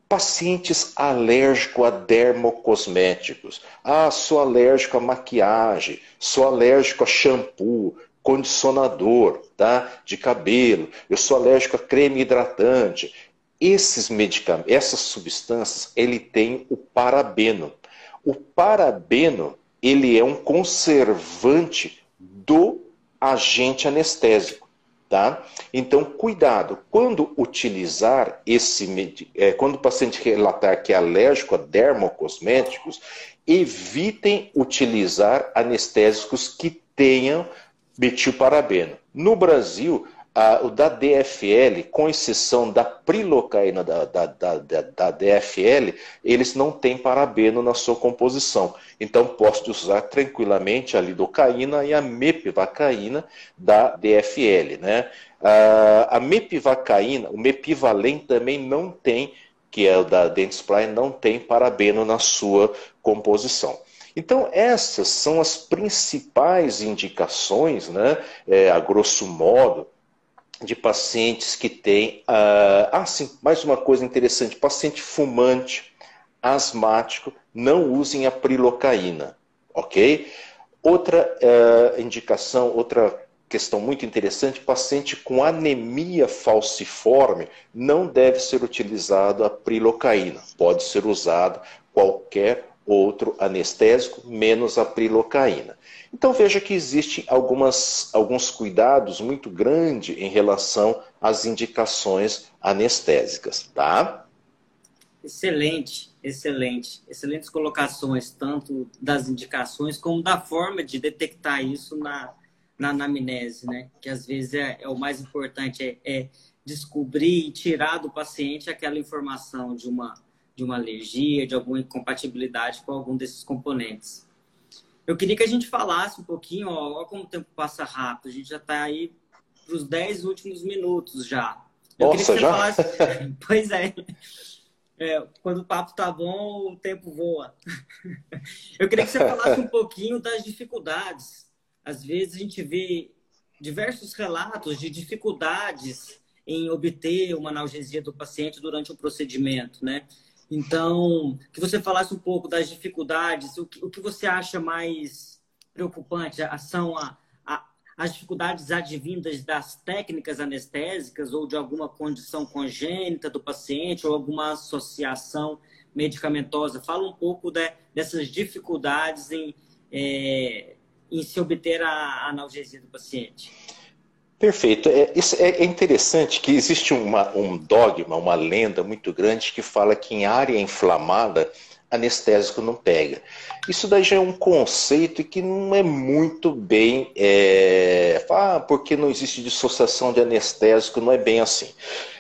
Pacientes alérgicos a dermocosméticos. Ah, sou alérgico a maquiagem, sou alérgico a shampoo, condicionador tá? de cabelo, eu sou alérgico a creme hidratante. Esses medicamentos, essas substâncias, ele tem o parabeno. O parabeno, ele é um conservante do agente anestésico. Tá? Então, cuidado, quando utilizar esse é, quando o paciente relatar que é alérgico a dermocosméticos, evitem utilizar anestésicos que tenham metilparabeno. No Brasil, a, o da DFL, com exceção da prilocaína da, da, da, da, DFL, eles não têm parabeno na sua composição. Então, posso usar tranquilamente a lidocaína e a mepivacaína da DFL. Né? A, a mepivacaína, o mepivalem também não tem, que é o da Dentsply, não tem parabeno na sua composição. Então, essas são as principais indicações, né, é, a grosso modo, de pacientes que têm. Uh, ah, sim, mais uma coisa interessante: paciente fumante, asmático, não usem a prilocaína, ok? Outra uh, indicação, outra questão muito interessante: paciente com anemia falciforme não deve ser utilizado a prilocaína, pode ser usado qualquer outro anestésico, menos a prilocaína. Então veja que existem algumas, alguns cuidados muito grandes em relação às indicações anestésicas, tá? Excelente, excelente. Excelentes colocações, tanto das indicações como da forma de detectar isso na, na anamnese, né? Que às vezes é, é o mais importante, é, é descobrir e tirar do paciente aquela informação de uma, de uma alergia, de alguma incompatibilidade com algum desses componentes. Eu queria que a gente falasse um pouquinho, ó, ó como o tempo passa rápido, a gente já está aí para os 10 últimos minutos já. Eu Nossa, já? Falasse... pois é. é. Quando o papo tá bom, o tempo voa. Eu queria que você falasse um pouquinho das dificuldades. Às vezes a gente vê diversos relatos de dificuldades em obter uma analgesia do paciente durante o procedimento, né? Então, que você falasse um pouco das dificuldades, o que, o que você acha mais preocupante? São a, a, as dificuldades advindas das técnicas anestésicas ou de alguma condição congênita do paciente ou alguma associação medicamentosa? Fala um pouco de, dessas dificuldades em, é, em se obter a analgesia do paciente. Perfeito. É, é, é interessante que existe uma, um dogma, uma lenda muito grande que fala que em área inflamada anestésico não pega. Isso daí já é um conceito que não é muito bem. É, ah, porque não existe dissociação de anestésico, não é bem assim.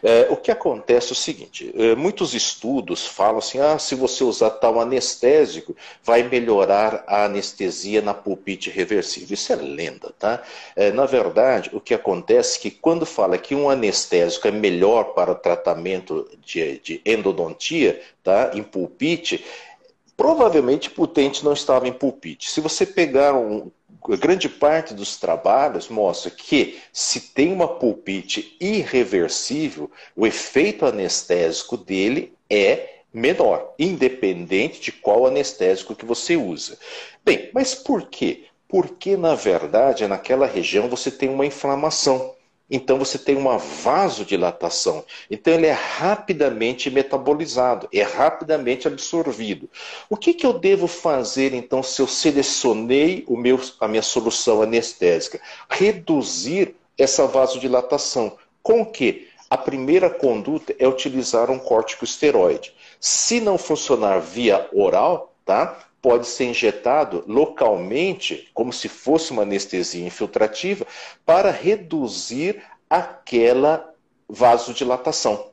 É, o que acontece é o seguinte: é, muitos estudos falam assim, ah, se você usar tal anestésico, vai melhorar a anestesia na pulpite reversível. Isso é lenda, tá? É, na verdade, o que acontece é que quando fala que um anestésico é melhor para o tratamento de, de endodontia, tá, em pulpite, Provavelmente Putente não estava em pulpite. Se você pegar um, grande parte dos trabalhos mostra que se tem uma pulpite irreversível, o efeito anestésico dele é menor, independente de qual anestésico que você usa. Bem, mas por quê? Porque na verdade naquela região você tem uma inflamação. Então você tem uma vasodilatação. Então ele é rapidamente metabolizado, é rapidamente absorvido. O que, que eu devo fazer então se eu selecionei o meu, a minha solução anestésica? Reduzir essa vasodilatação. Com que? A primeira conduta é utilizar um corticosteroide. Se não funcionar via oral, tá? Pode ser injetado localmente, como se fosse uma anestesia infiltrativa, para reduzir aquela vasodilatação.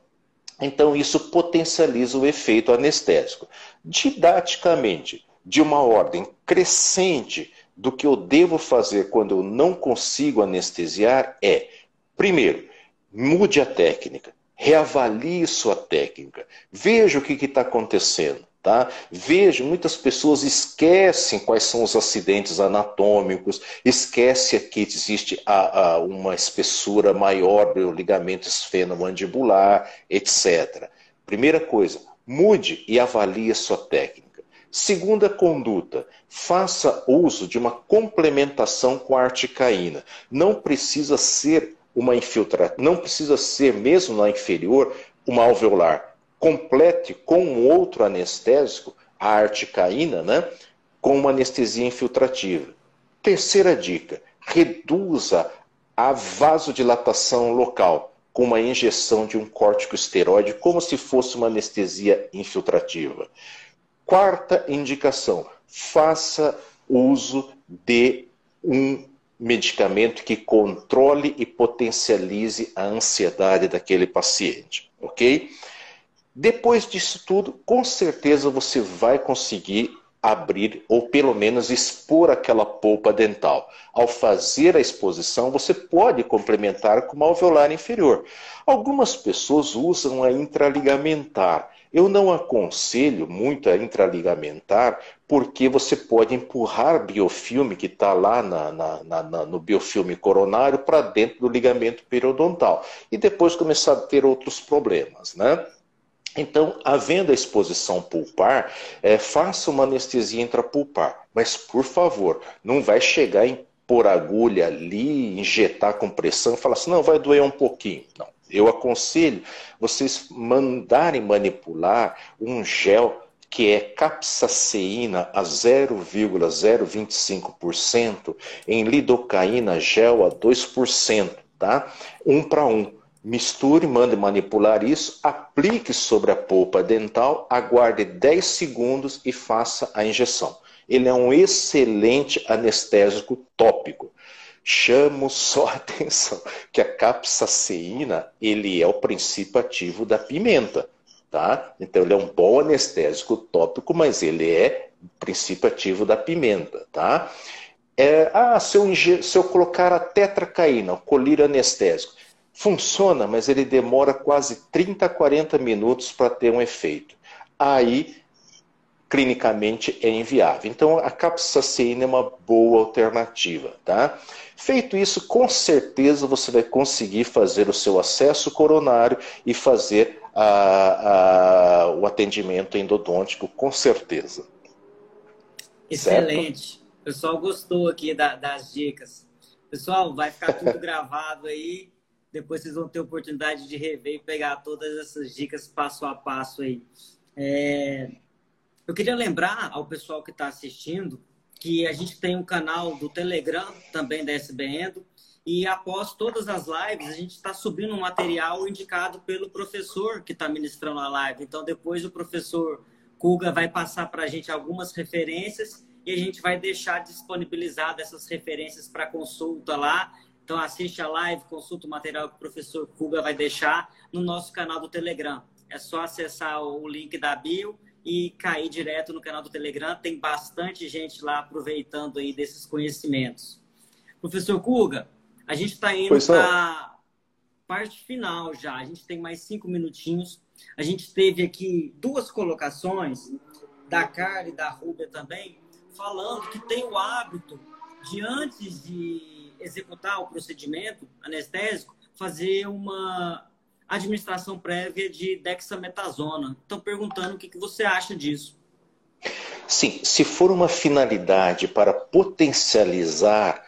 Então, isso potencializa o efeito anestésico. Didaticamente, de uma ordem crescente do que eu devo fazer quando eu não consigo anestesiar é, primeiro, mude a técnica, reavalie sua técnica, veja o que está acontecendo. Tá? Veja, muitas pessoas esquecem quais são os acidentes anatômicos, esquece que existe a, a, uma espessura maior do ligamento esfenomandibular, etc. Primeira coisa, mude e avalie a sua técnica. Segunda conduta, faça uso de uma complementação com a articaína. Não precisa ser uma infiltração, não precisa ser mesmo na inferior uma alveolar complete com um outro anestésico, a articaína, né, com uma anestesia infiltrativa. Terceira dica, reduza a vasodilatação local com uma injeção de um corticosteroide, como se fosse uma anestesia infiltrativa. Quarta indicação, faça uso de um medicamento que controle e potencialize a ansiedade daquele paciente, ok? Depois disso tudo, com certeza você vai conseguir abrir ou pelo menos expor aquela polpa dental. Ao fazer a exposição, você pode complementar com uma alveolar inferior. Algumas pessoas usam a intraligamentar. Eu não aconselho muito a intraligamentar porque você pode empurrar biofilme que está lá na, na, na, no biofilme coronário para dentro do ligamento periodontal e depois começar a ter outros problemas, né? Então, havendo a exposição pulpar, é, faça uma anestesia intrapulpar. Mas, por favor, não vai chegar em pôr agulha ali, injetar com pressão falar assim, não, vai doer um pouquinho. Não. Eu aconselho vocês mandarem manipular um gel que é capsaceína a 0,025% em lidocaína gel a 2%, tá? Um para um Misture, mande manipular isso, aplique sobre a polpa dental, aguarde 10 segundos e faça a injeção. Ele é um excelente anestésico tópico. Chamo só a atenção que a capsaicina, ele é o princípio ativo da pimenta, tá? Então ele é um bom anestésico tópico, mas ele é o princípio ativo da pimenta, tá? É, ah, se eu, se eu colocar a tetracaína, o colírio anestésico, Funciona, mas ele demora quase 30, 40 minutos para ter um efeito. Aí, clinicamente, é inviável. Então, a capsaicina é uma boa alternativa, tá? Feito isso, com certeza você vai conseguir fazer o seu acesso coronário e fazer a, a, o atendimento endodôntico, com certeza. Excelente. Certo? O pessoal gostou aqui da, das dicas. Pessoal, vai ficar tudo gravado aí. Depois vocês vão ter oportunidade de rever e pegar todas essas dicas passo a passo aí. É... Eu queria lembrar ao pessoal que está assistindo que a gente tem um canal do Telegram também da SBN e após todas as lives a gente está subindo um material indicado pelo professor que está ministrando a live. Então depois o professor Kuga vai passar para a gente algumas referências e a gente vai deixar disponibilizado essas referências para consulta lá então assiste a live, consulta o material que o professor Kuga vai deixar no nosso canal do Telegram. É só acessar o link da bio e cair direto no canal do Telegram. Tem bastante gente lá aproveitando aí desses conhecimentos. Professor Kuga, a gente está indo para a parte final já. A gente tem mais cinco minutinhos. A gente teve aqui duas colocações da Carla e da Rúbia também, falando que tem o hábito de antes de executar o procedimento anestésico, fazer uma administração prévia de dexametasona. Estão perguntando o que, que você acha disso. Sim, se for uma finalidade para potencializar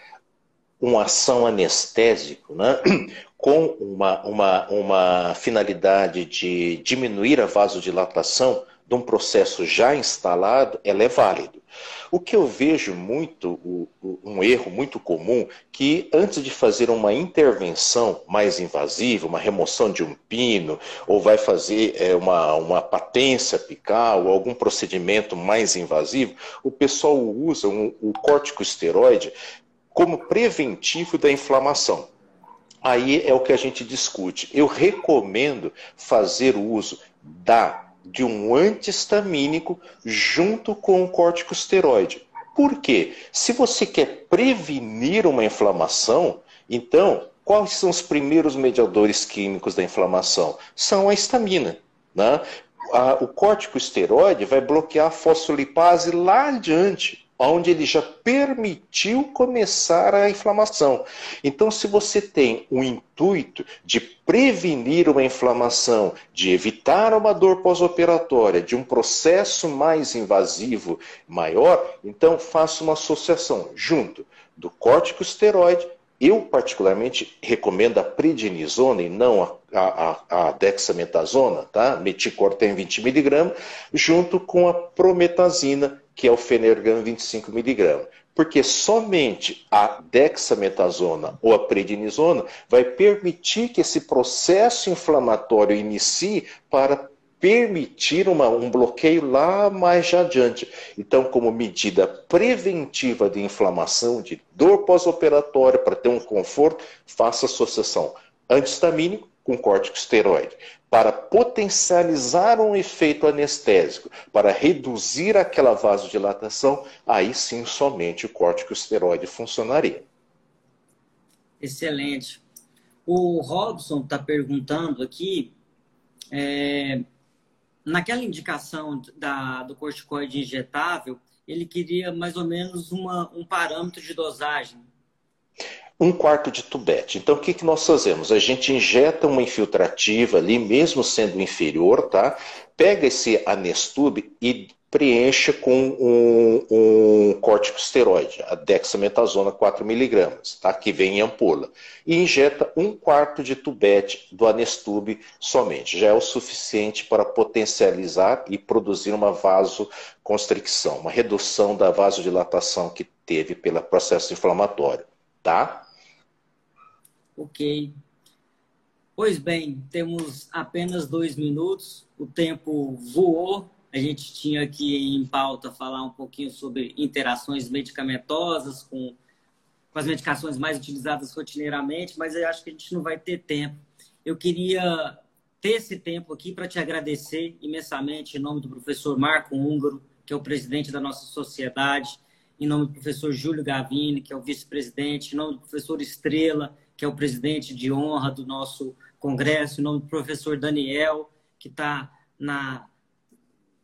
uma ação anestésico, né, com uma, uma, uma finalidade de diminuir a vasodilatação de um processo já instalado, ela é válido. O que eu vejo muito, um erro muito comum, que antes de fazer uma intervenção mais invasiva, uma remoção de um pino, ou vai fazer é, uma, uma patência apical, ou algum procedimento mais invasivo, o pessoal usa um, o corticosteroide como preventivo da inflamação. aí é o que a gente discute. Eu recomendo fazer uso da de um antihistamínico junto com o corticosteroide. Por quê? Se você quer prevenir uma inflamação, então quais são os primeiros mediadores químicos da inflamação? São a histamina. Né? o corticosteroide vai bloquear a fosfolipase lá adiante onde ele já permitiu começar a inflamação. Então, se você tem o intuito de prevenir uma inflamação, de evitar uma dor pós-operatória, de um processo mais invasivo maior, então faça uma associação junto do corticosteroide. Eu, particularmente, recomendo a prednisona e não a, a, a dexametasona, tá? Meticortem 20mg, junto com a prometazina, que é o Fenergan 25mg. Porque somente a dexametasona ou a prednisona vai permitir que esse processo inflamatório inicie para permitir uma, um bloqueio lá mais adiante. Então, como medida preventiva de inflamação, de dor pós-operatória, para ter um conforto, faça associação antihistamínico com corticosteroide para potencializar um efeito anestésico, para reduzir aquela vasodilatação, aí sim somente o corticosteroide funcionaria. Excelente. O Robson está perguntando aqui, é, naquela indicação da, do corticoide injetável, ele queria mais ou menos uma, um parâmetro de dosagem um quarto de tubete. Então, o que, que nós fazemos? A gente injeta uma infiltrativa ali, mesmo sendo inferior, tá? Pega esse anestube e preencha com um, um corticosteroide, a dexametasona 4mg, tá? que vem em ampola, e injeta um quarto de tubete do anestube somente. Já é o suficiente para potencializar e produzir uma vasoconstricção, uma redução da vasodilatação que teve pelo processo inflamatório. Tá? Ok. Pois bem, temos apenas dois minutos, o tempo voou. A gente tinha aqui em pauta falar um pouquinho sobre interações medicamentosas com, com as medicações mais utilizadas rotineiramente, mas eu acho que a gente não vai ter tempo. Eu queria ter esse tempo aqui para te agradecer imensamente em nome do professor Marco Húngaro, que é o presidente da nossa sociedade, em nome do professor Júlio Gavini, que é o vice-presidente, em nome do professor Estrela, que é o presidente de honra do nosso congresso, em nome do professor Daniel, que está na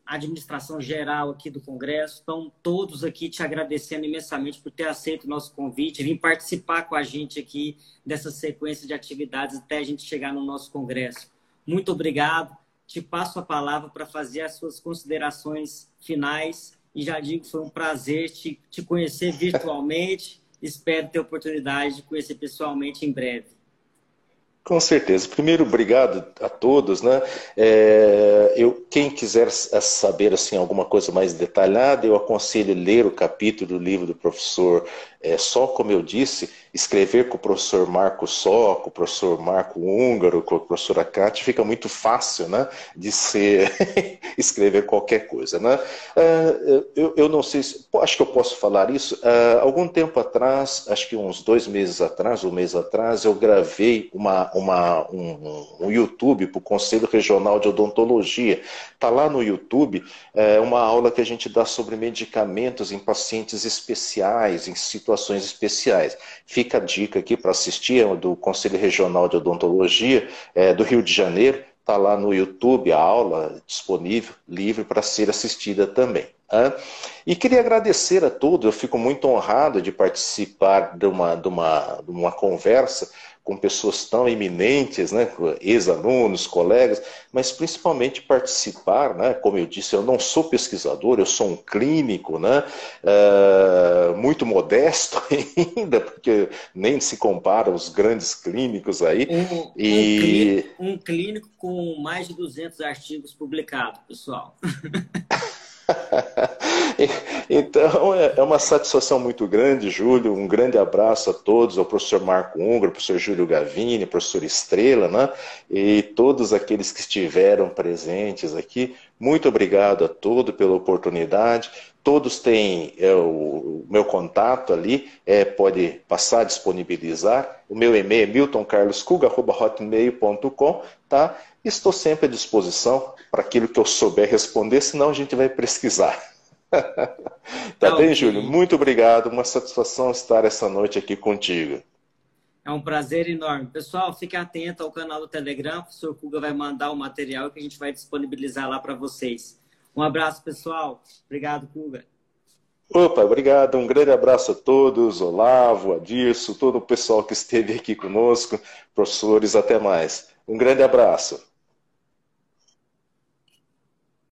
administração geral aqui do congresso. Então, todos aqui te agradecendo imensamente por ter aceito o nosso convite, vir participar com a gente aqui dessa sequência de atividades até a gente chegar no nosso congresso. Muito obrigado. Te passo a palavra para fazer as suas considerações finais e já digo que foi um prazer te, te conhecer virtualmente espero ter oportunidade de conhecer pessoalmente em breve. Com certeza. Primeiro, obrigado a todos, né? É, eu, quem quiser saber assim alguma coisa mais detalhada, eu aconselho ler o capítulo do livro do professor é, Só, como eu disse, escrever com o professor Marco Só, com o professor Marco Húngaro, com a professora Cátia, fica muito fácil, né? De ser escrever qualquer coisa, né? É, eu, eu não sei, se, acho que eu posso falar isso. É, algum tempo atrás, acho que uns dois meses atrás, um mês atrás, eu gravei uma uma, um, um YouTube para o Conselho Regional de Odontologia. Está lá no YouTube é, uma aula que a gente dá sobre medicamentos em pacientes especiais, em situações especiais. Fica a dica aqui para assistir, é do Conselho Regional de Odontologia é, do Rio de Janeiro. Está lá no YouTube a aula disponível, livre para ser assistida também. E queria agradecer a todos, eu fico muito honrado de participar de uma, de uma, de uma conversa com pessoas tão eminentes, né, ex-alunos, colegas, mas principalmente participar, né, como eu disse, eu não sou pesquisador, eu sou um clínico, né, uh, muito modesto ainda, porque nem se compara aos grandes clínicos aí. Um, e... um, clínico, um clínico com mais de 200 artigos publicados, pessoal. então, é, é uma satisfação muito grande, Júlio. Um grande abraço a todos, ao professor Marco Ungro, professor Júlio Gavini, ao professor Estrela, né? E todos aqueles que estiveram presentes aqui. Muito obrigado a todos pela oportunidade. Todos têm é, o, meu contato ali, é, pode passar, disponibilizar. O meu e-mail é miltoncarloscuga.hotmail.com, tá? Estou sempre à disposição para aquilo que eu souber responder, senão a gente vai pesquisar. tá, tá bem, Júlio? Muito obrigado. Uma satisfação estar essa noite aqui contigo. É um prazer enorme. Pessoal, fique atento ao canal do Telegram. O professor Kuga vai mandar o material que a gente vai disponibilizar lá para vocês. Um abraço, pessoal. Obrigado, Kuga. Opa, obrigado. Um grande abraço a todos, Olavo, Adirso, todo o pessoal que esteve aqui conosco, professores, até mais. Um grande abraço.